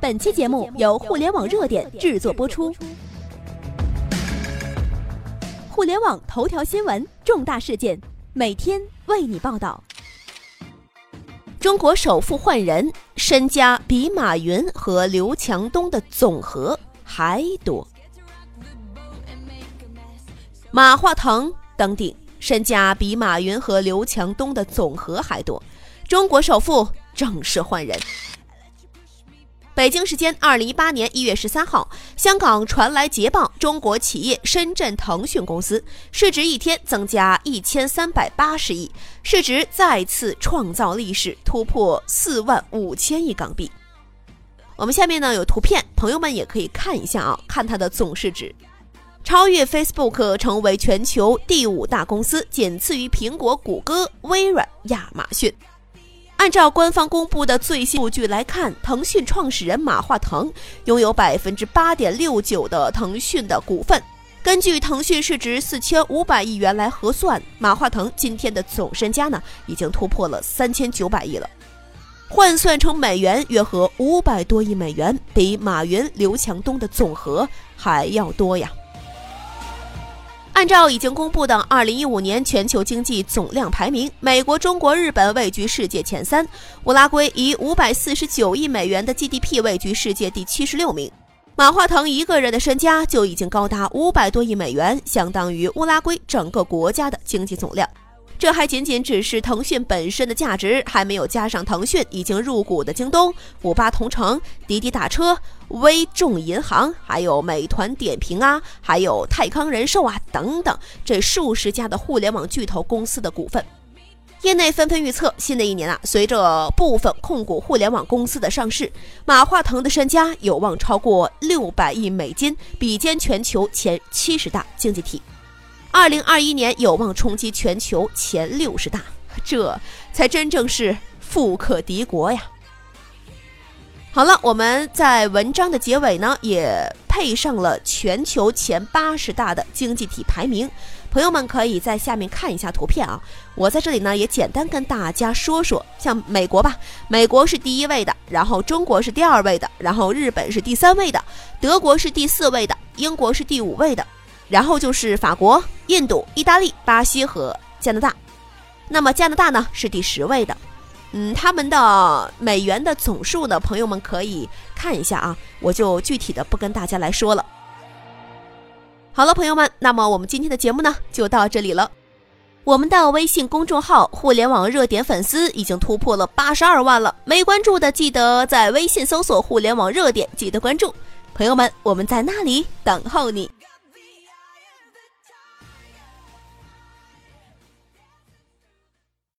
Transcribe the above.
本期节目由互联网热点制作播出。互联网头条新闻，重大事件，每天为你报道。中国首富换人，身家比马云和刘强东的总和还多。马化腾登顶，身家比马云和刘强东的总和还多。中国首富正式换人。北京时间二零一八年一月十三号，香港传来捷报：中国企业深圳腾讯公司市值一天增加一千三百八十亿，市值再次创造历史，突破四万五千亿港币。我们下面呢有图片，朋友们也可以看一下啊，看它的总市值超越 Facebook，成为全球第五大公司，仅次于苹果、谷歌、微软、亚马逊。按照官方公布的最新数据来看，腾讯创始人马化腾拥有百分之八点六九的腾讯的股份。根据腾讯市值四千五百亿元来核算，马化腾今天的总身家呢，已经突破了三千九百亿了，换算成美元约合五百多亿美元，比马云、刘强东的总和还要多呀。按照已经公布的二零一五年全球经济总量排名，美国、中国、日本位居世界前三，乌拉圭以五百四十九亿美元的 GDP 位居世界第七十六名。马化腾一个人的身家就已经高达五百多亿美元，相当于乌拉圭整个国家的经济总量。这还仅仅只是腾讯本身的价值，还没有加上腾讯已经入股的京东、五八同城、滴滴打车、微众银行，还有美团点评啊，还有泰康人寿啊等等，这数十家的互联网巨头公司的股份。业内纷纷预测，新的一年啊，随着部分控股互联网公司的上市，马化腾的身家有望超过六百亿美金，比肩全球前七十大经济体。二零二一年有望冲击全球前六十大，这才真正是富可敌国呀！好了，我们在文章的结尾呢，也配上了全球前八十大的经济体排名，朋友们可以在下面看一下图片啊。我在这里呢，也简单跟大家说说，像美国吧，美国是第一位的，然后中国是第二位的，然后日本是第三位的，德国是第四位的，英国是第五位的。然后就是法国、印度、意大利、巴西和加拿大。那么加拿大呢是第十位的，嗯，他们的美元的总数呢，朋友们可以看一下啊，我就具体的不跟大家来说了。好了，朋友们，那么我们今天的节目呢就到这里了。我们的微信公众号“互联网热点”粉丝已经突破了八十二万了，没关注的记得在微信搜索“互联网热点”，记得关注。朋友们，我们在那里等候你。